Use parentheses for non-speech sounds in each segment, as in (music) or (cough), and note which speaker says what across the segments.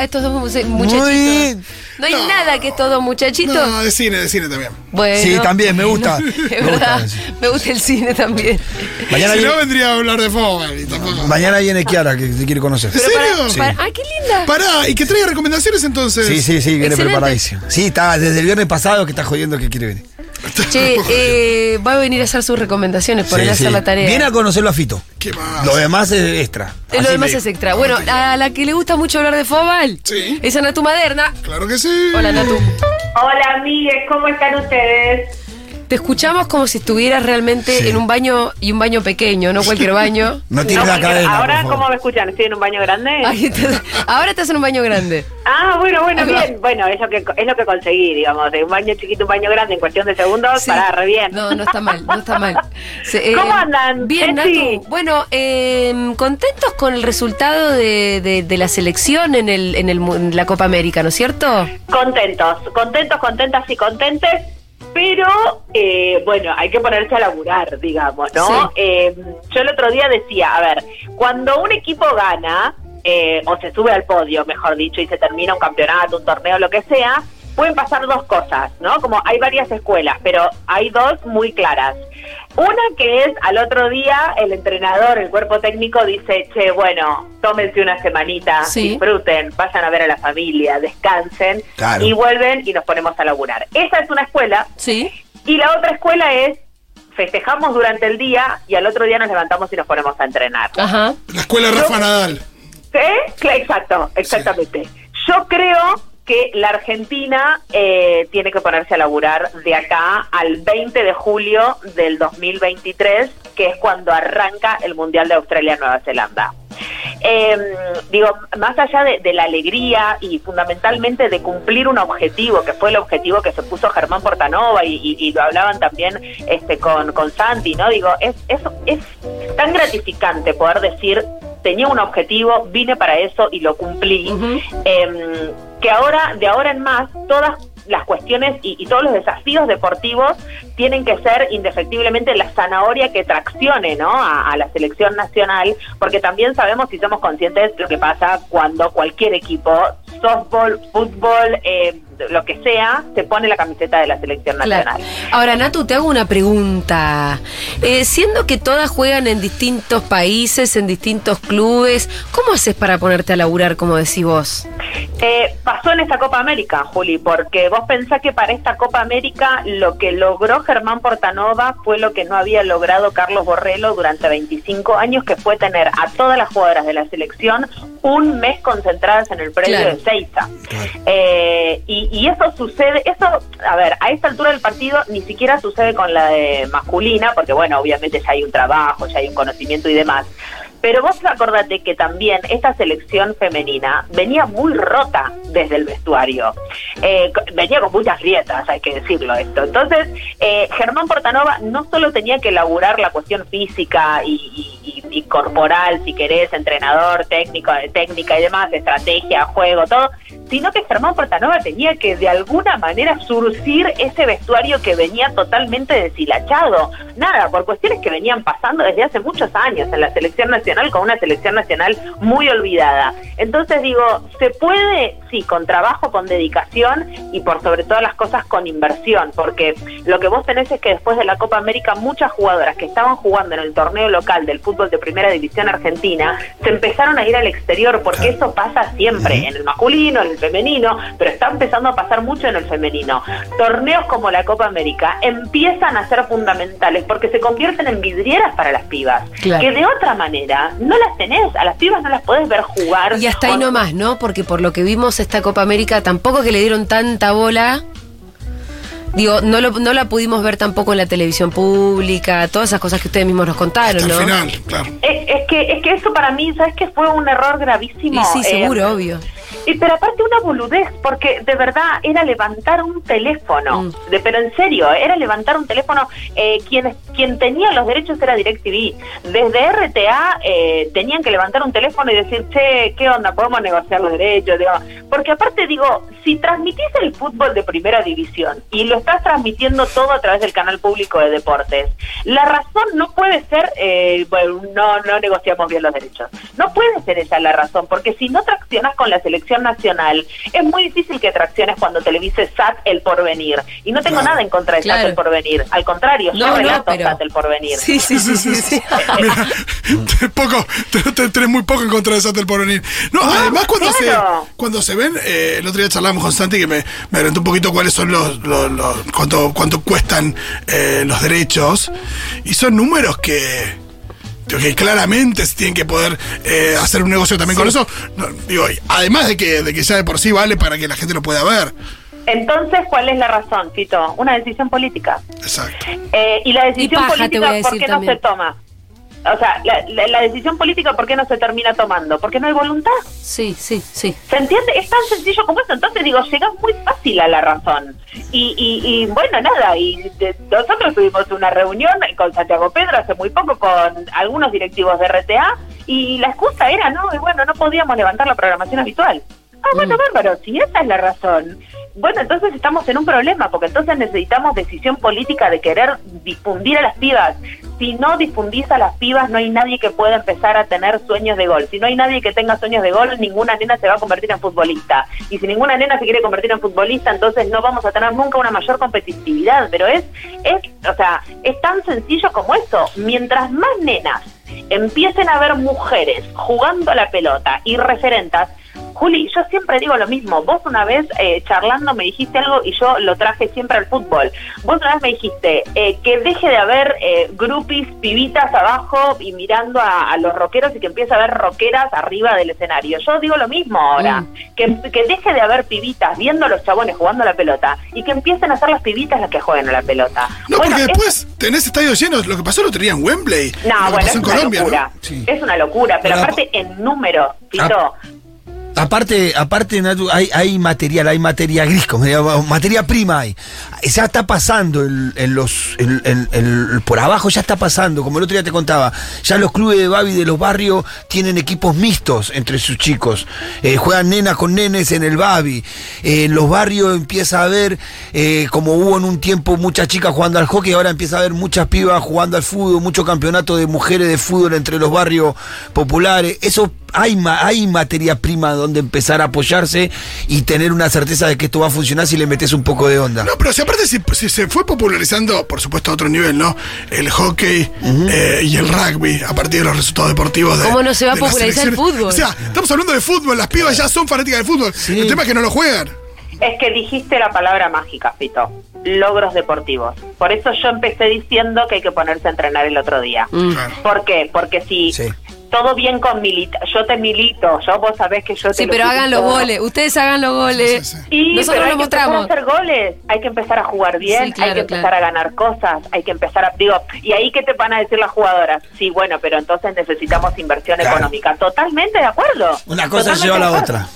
Speaker 1: A estos dos muchachitos? No hay
Speaker 2: No.
Speaker 1: nada que estos dos muchachitos.
Speaker 2: No, de cine, de cine también.
Speaker 1: Bueno.
Speaker 3: Sí, también, me gusta. (laughs)
Speaker 1: Es
Speaker 3: Me
Speaker 1: verdad,
Speaker 3: gusta.
Speaker 1: me gusta el cine también.
Speaker 3: Mañana,
Speaker 2: si no, vendría a hablar de fútbol tampoco.
Speaker 3: mañana viene Kiara, que te quiere conocer.
Speaker 2: ¿En serio?
Speaker 1: ¡Ay, qué linda!
Speaker 2: Pará, y que traiga recomendaciones entonces.
Speaker 3: Sí, sí, sí, viene
Speaker 1: Excelente.
Speaker 3: preparadísimo. Sí, está desde el viernes pasado que está jodiendo que quiere venir. (laughs)
Speaker 1: Che, eh, va a venir a hacer sus recomendaciones, por
Speaker 3: Sí,
Speaker 1: él a hacer
Speaker 3: sí.
Speaker 1: la tarea.
Speaker 3: Viene a conocerlo a Fito.
Speaker 2: ¿Qué más?
Speaker 3: Lo demás es extra.
Speaker 1: Eh, Lo demás
Speaker 3: me-
Speaker 1: es extra. Bueno, a la que le gusta mucho hablar de Fobal
Speaker 2: Sí.
Speaker 1: es a Natu Maderna.
Speaker 2: Claro que sí.
Speaker 1: Hola, Natu.
Speaker 4: Hola, amigues, ¿cómo están ustedes?
Speaker 1: Te escuchamos como si estuvieras realmente
Speaker 3: Sí.
Speaker 1: en un baño y un baño pequeño, no cualquier baño. (laughs)
Speaker 3: No tienes
Speaker 4: No,
Speaker 3: la cadena.
Speaker 4: Ahora. ¿cómo me escuchan? ¿Estoy en un baño grande?
Speaker 1: Estás- ahora estás en un baño grande.
Speaker 4: Ah, bueno, bueno, bien. Bueno, es lo que es lo que conseguí, digamos, de un baño chiquito, un baño grande en cuestión de segundos,
Speaker 1: Sí.
Speaker 4: para re bien.
Speaker 1: No, no está mal, no está mal. (laughs) Se- eh,
Speaker 4: ¿Cómo andan,
Speaker 1: Bien? Natu. Bueno, eh, contentos con el resultado de, de- de la selección en, el, en, el, mu- en la Copa América, ¿no es cierto?
Speaker 4: Contentos, contentos, contentas y contentes, pero eh, bueno, hay que ponerse a laburar, digamos, ¿no?
Speaker 1: Sí.
Speaker 4: Eh, yo el otro día decía, a ver, cuando un equipo gana, eh, o se sube al podio, mejor dicho, y se termina un campeonato, un torneo, lo que sea, pueden pasar dos cosas, ¿no? Como hay varias escuelas, pero hay dos muy claras. Una que es al otro día el entrenador, el cuerpo técnico dice, che, bueno, tómense una semanita,
Speaker 1: Sí.
Speaker 4: disfruten, vayan a ver a la familia, descansen
Speaker 3: Claro.
Speaker 4: y vuelven y nos ponemos a laburar. Esa es una escuela
Speaker 1: Sí.
Speaker 4: y la otra escuela es festejamos durante el día y al otro día nos levantamos y nos ponemos a entrenar.
Speaker 1: Ajá.
Speaker 2: La escuela Rafa Nadal.
Speaker 4: ¿Sí? Cla- Exacto, exactamente. Yo creo que la Argentina eh, tiene que ponerse a laburar de acá al 20 de julio del 2023, que es cuando arranca el Mundial de Australia-Nueva Zelanda. Eh, digo, más allá de, de la alegría y fundamentalmente de cumplir un objetivo, que fue el objetivo que se puso Germán Portanova y, y- y lo hablaban también este con, con Santi, ¿no? Digo, es, es, es tan gratificante poder decir, tenía un objetivo, vine para eso y lo cumplí, eh, que ahora, de ahora en más, todas las cuestiones y, y todos los desafíos deportivos tienen que ser indefectiblemente la zanahoria que traccione ¿no? a, a la selección nacional, porque también sabemos y somos conscientes lo que pasa cuando cualquier equipo, softball, fútbol, eh, lo que sea, se pone la camiseta de la selección
Speaker 1: Claro.
Speaker 4: nacional.
Speaker 1: Ahora, Natu, te hago una pregunta. Eh, siendo que todas juegan en distintos países, en distintos clubes, ¿cómo haces para ponerte a laburar, como decís vos?
Speaker 4: Eh, pasó en esta Copa América, Juli, porque vos pensás que para esta Copa América lo que logró Germán Portanova fue lo que no había logrado Carlos Borrello durante 25 años, que fue tener a todas las jugadoras de la selección un mes concentradas en el predio
Speaker 1: Claro.
Speaker 4: de Seiza. Eh, y, y eso sucede, eso, a ver, a esta altura del partido ni siquiera sucede con la de masculina, porque bueno, obviamente ya hay un trabajo, ya hay un conocimiento y demás. Pero vos acordate que también esta selección femenina venía muy rota desde el vestuario. Eh, venía con muchas grietas, hay que decirlo esto. Entonces, eh, Germán Portanova no solo tenía que elaborar la cuestión física y, y- y- corporal, si querés, entrenador, técnico, de técnica y demás, estrategia, juego, todo, sino que Germán Portanova tenía que de alguna manera surcir ese vestuario que venía totalmente deshilachado. Nada, por cuestiones que venían pasando desde hace muchos años en la selección nacional, con una selección nacional muy olvidada. Entonces digo, se puede, sí, con trabajo, con dedicación y por sobre todas las cosas con inversión, porque lo que vos tenés es que después de la Copa América muchas jugadoras que estaban jugando en el torneo local del fútbol de primera división argentina se empezaron a ir al exterior, porque eso pasa siempre, en el masculino, en el femenino, pero está empezando a pasar mucho en el femenino. Torneos como la Copa América empiezan a ser fundamentales porque se convierten en vidrieras para las pibas,
Speaker 1: Claro.
Speaker 4: que de otra manera no las tenés, a las pibas no las podés ver jugar.
Speaker 1: Y hasta ahí nomás, ¿no? Porque por lo que vimos esta Copa América tampoco que le dieron tanta bola. Digo, no, lo- no la pudimos ver tampoco en la televisión pública, todas esas cosas que ustedes mismos nos contaron,
Speaker 2: Hasta el
Speaker 1: ¿no?
Speaker 2: final, claro.
Speaker 4: Es, es que, es que eso para mí, ¿sabes que Fue un error gravísimo.
Speaker 1: Y sí,
Speaker 4: Eh,
Speaker 1: seguro, obvio.
Speaker 4: Y pero aparte una boludez, porque de verdad era levantar un teléfono,
Speaker 1: Mm.
Speaker 4: de, pero en serio, era levantar un teléfono. Eh, quien, quien tenía los derechos era DirecTV. Desde RTA eh, tenían que levantar un teléfono y decir, che, ¿qué onda? ¿Podemos negociar los derechos? Digo, porque aparte digo, si transmitís el fútbol de primera división y lo estás transmitiendo todo a través del canal público de deportes, la razón no puede ser, eh, bueno, no, no negociamos bien los derechos. No puede ser esa la razón, porque si no traccionas con la selección nacional, es muy difícil que tracciones cuando televise SAT el porvenir. Y no tengo
Speaker 2: Claro.
Speaker 4: nada en contra de
Speaker 1: Claro.
Speaker 4: SAT el porvenir. Al contrario,
Speaker 1: No,
Speaker 4: yo
Speaker 1: no,
Speaker 4: relato
Speaker 1: pero-
Speaker 4: SAT el porvenir.
Speaker 1: Sí, sí, sí, sí. sí. (laughs) (laughs)
Speaker 2: Mira, te- poco, te- te- tenés muy poco en contra de Satel por venir. No, además cuando
Speaker 4: claro.
Speaker 2: se cuando se ven, eh, el otro día charlábamos con Santi que me, me adelantó un poquito cuáles son los, los- los- cuánto, cuánto cuestan eh, los derechos. Y son números que, que claramente se tienen que poder eh, hacer un negocio también con eso. No, digo, además de que, de que ya de por sí vale para que la gente lo pueda ver.
Speaker 4: Entonces, ¿cuál es la razón, Tito? Una decisión política.
Speaker 2: Exacto.
Speaker 4: Eh, y la decisión política, ¿por qué
Speaker 1: también.
Speaker 4: no se toma? O sea, la, la- la decisión política, ¿por qué no se termina tomando? Porque no hay voluntad.
Speaker 1: Sí, sí, sí.
Speaker 4: ¿Se entiende? Es tan sencillo como eso. Entonces digo, llegas muy fácil a la razón. Y, y, y bueno, nada, y de- nosotros tuvimos una reunión con Santiago Pedro hace muy poco con algunos directivos de RTA y la excusa era, no, y bueno, no podíamos levantar la programación habitual. Ah, bueno,
Speaker 1: Mm.
Speaker 4: bárbaro, si esa es la razón. Bueno, entonces estamos en un problema, porque entonces necesitamos decisión política de querer difundir a las pibas. Si no difundís a las pibas, no hay nadie que pueda empezar a tener sueños de gol. Si no hay nadie que tenga sueños de gol, ninguna nena se va a convertir en futbolista. Y si ninguna nena se quiere convertir en futbolista, entonces no vamos a tener nunca una mayor competitividad. Pero es, es, o sea, es tan sencillo como eso. Mientras más nenas empiecen a ver mujeres jugando a la pelota y referentas, Juli, yo siempre digo lo mismo. Vos una vez eh, charlando me dijiste algo y yo lo traje siempre al fútbol. Vos una vez me dijiste eh, que deje de haber eh, groupies, pibitas abajo y mirando a, a los rockeros y que empiece a haber rockeras arriba del escenario. Yo digo lo mismo ahora.
Speaker 1: Mm.
Speaker 4: Que, que deje de haber pibitas viendo a los chabones jugando a la pelota y que empiecen a ser las pibitas las que jueguen a la pelota.
Speaker 2: No,
Speaker 4: Bueno,
Speaker 2: porque
Speaker 4: es-
Speaker 2: después tenés estadios llenos. Lo que pasó otro día en Wembley.
Speaker 4: No,
Speaker 2: lo que
Speaker 4: bueno,
Speaker 2: pasó
Speaker 4: es
Speaker 2: en
Speaker 4: una locura.
Speaker 2: ¿no?
Speaker 3: Sí.
Speaker 4: Es una locura, pero aparte en número, Fito.
Speaker 3: Ah. Aparte, aparte hay, hay material, hay materia gris, como materia prima hay. Ya está pasando el- en los, el- el- por abajo ya está pasando, como el otro día te contaba, ya los clubes de Babi de los barrios tienen equipos mixtos entre sus chicos, Eh, juegan nenas con nenes en el Babi, Eh, en los barrios empieza a haber, eh, como hubo en un tiempo muchas chicas jugando al hockey, ahora empieza a haber muchas pibas jugando al fútbol, mucho campeonato de mujeres de fútbol entre los barrios populares, eso hay, ma- hay materia prima donde empezar a apoyarse y tener una certeza de que esto va a funcionar si le metes un poco de onda.
Speaker 2: No, pero si aparte si, si se fue popularizando, por supuesto a otro nivel, ¿no? El hockey eh, y el rugby a partir de los resultados deportivos de
Speaker 1: ¿Cómo no se va a popularizar el fútbol?
Speaker 2: O sea, estamos hablando de fútbol, las pibas ya son fanáticas del fútbol.
Speaker 3: Sí.
Speaker 2: El tema es que no lo juegan.
Speaker 4: Es que dijiste la palabra mágica, Fito. Logros deportivos. Por eso yo empecé diciendo que hay que ponerse a entrenar el otro día.
Speaker 1: Mm.
Speaker 4: ¿Por qué? Porque si
Speaker 3: Sí.
Speaker 4: todo bien con milita, yo te milito, yo vos sabés que yo te
Speaker 1: Sí,
Speaker 4: lo
Speaker 1: pero hagan los goles. Ustedes hagan los goles.
Speaker 2: Sí, sí, sí.
Speaker 4: Y
Speaker 1: Nosotros
Speaker 4: pero hay que empezar a
Speaker 1: mostramos.
Speaker 4: hacer goles, hay que empezar a jugar bien,
Speaker 1: Sí, claro,
Speaker 4: hay que empezar
Speaker 1: claro.
Speaker 4: a ganar cosas, hay que empezar a digo, y ahí qué te van a decir las jugadoras? Sí, bueno, pero entonces necesitamos inversión
Speaker 3: Claro.
Speaker 4: económica. Totalmente de acuerdo.
Speaker 3: Una cosa lleva a la otra.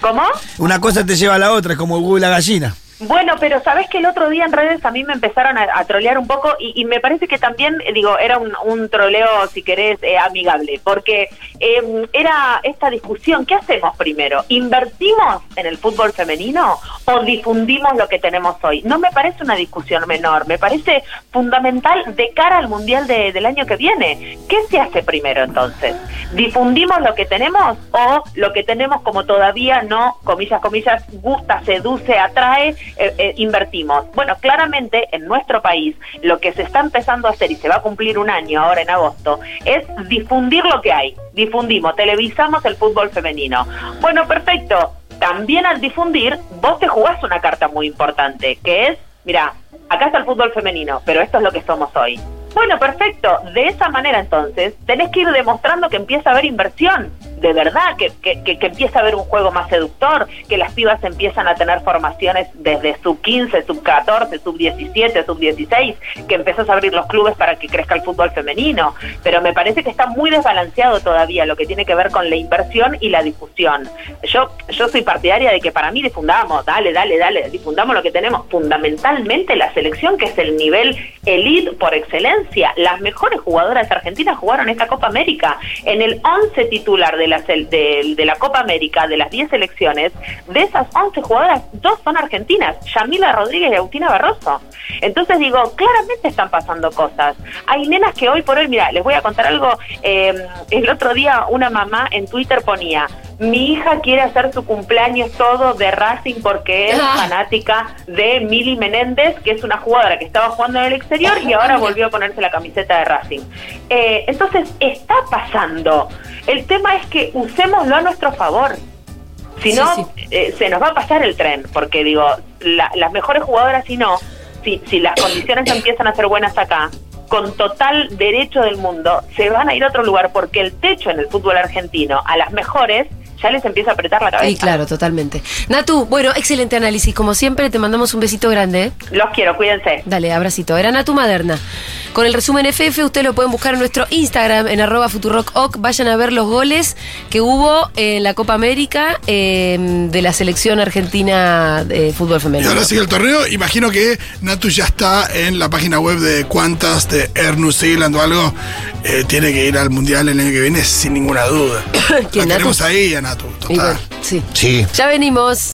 Speaker 4: ¿Cómo?
Speaker 3: Una cosa te lleva a la otra, es como el huevo y la gallina.
Speaker 4: Bueno, pero sabes que el otro día en redes a mí me empezaron a, a trolear un poco y, y me parece que también, digo, era un, un troleo, si querés, eh, amigable, porque eh, era esta discusión, ¿qué hacemos primero? ¿Invertimos en el fútbol femenino o difundimos lo que tenemos hoy? No me parece una discusión menor, me parece fundamental de cara al Mundial de- del año que viene. ¿Qué se hace primero entonces? ¿Difundimos lo que tenemos o lo que tenemos como todavía no, comillas, comillas, gusta, seduce, atrae, eh, eh, invertimos? Bueno, claramente en nuestro país lo que se está empezando a hacer y se va a cumplir un año ahora en agosto es difundir lo que hay. Difundimos, televisamos el fútbol femenino. Bueno, perfecto. También al difundir, vos te jugás una carta muy importante, que es, mira, acá está el fútbol femenino, pero esto es lo que somos hoy. Bueno, perfecto. De esa manera entonces, tenés que ir demostrando que empieza a haber inversión. De verdad, que, que, que, empieza a haber un juego más seductor, que las pibas empiezan a tener formaciones desde sub 15, sub 14, sub 17, sub 16, que empezás a abrir los clubes para que crezca el fútbol femenino. Pero me parece que está muy desbalanceado todavía lo que tiene que ver con la inversión y la difusión. Yo, yo soy partidaria de que para mí difundamos, dale, dale, dale, difundamos lo que tenemos. Fundamentalmente la selección, que es el nivel elite por excelencia. Las mejores jugadoras argentinas jugaron esta Copa América. En el 11 titular de de, de la Copa América, de las 10 selecciones, de esas 11 jugadoras, dos son argentinas, Yamila Rodríguez y Agustina Barroso. Entonces digo, claramente están pasando cosas. Hay nenas que hoy por hoy, mira, les voy a contar algo, eh, el otro día una mamá en Twitter ponía, mi hija quiere hacer su cumpleaños todo de Racing porque es
Speaker 1: Ah.
Speaker 4: fanática de Mili Menéndez, que es una jugadora que estaba jugando en el exterior y ahora volvió a ponerse la camiseta de Racing. Eh, entonces, está pasando. El tema es que usémoslo a nuestro favor. Si
Speaker 1: Sí,
Speaker 4: no,
Speaker 1: sí.
Speaker 4: eh, se nos va a pasar el tren, porque digo, la- las mejores jugadoras, si no, si, si las condiciones (coughs) empiezan a ser buenas acá, con total derecho del mundo, se van a ir a otro lugar, porque el techo en el fútbol argentino a las mejores ya les empieza a apretar la cabeza.
Speaker 1: Sí, claro, totalmente. Natu, bueno, excelente análisis. Como siempre, te mandamos un besito grande. ¿eh?
Speaker 4: Los quiero, cuídense.
Speaker 1: Dale, abracito. Era Natu Maderna. Con el resumen FF, ustedes lo pueden buscar en nuestro Instagram, en arroba futurock. Vayan a ver los goles que hubo en la Copa América eh, de la selección argentina de fútbol
Speaker 2: Y
Speaker 1: femenino.
Speaker 2: ahora sigue el torneo. Imagino que Natu ya está en la página web de Cuantas, de Air New Zealand o algo. Eh, tiene que ir al mundial el año que viene sin ninguna duda. (coughs)
Speaker 1: ¿Quién,
Speaker 2: la ahí a Natu, total.
Speaker 1: bueno, sí.
Speaker 3: Sí.
Speaker 1: Ya venimos.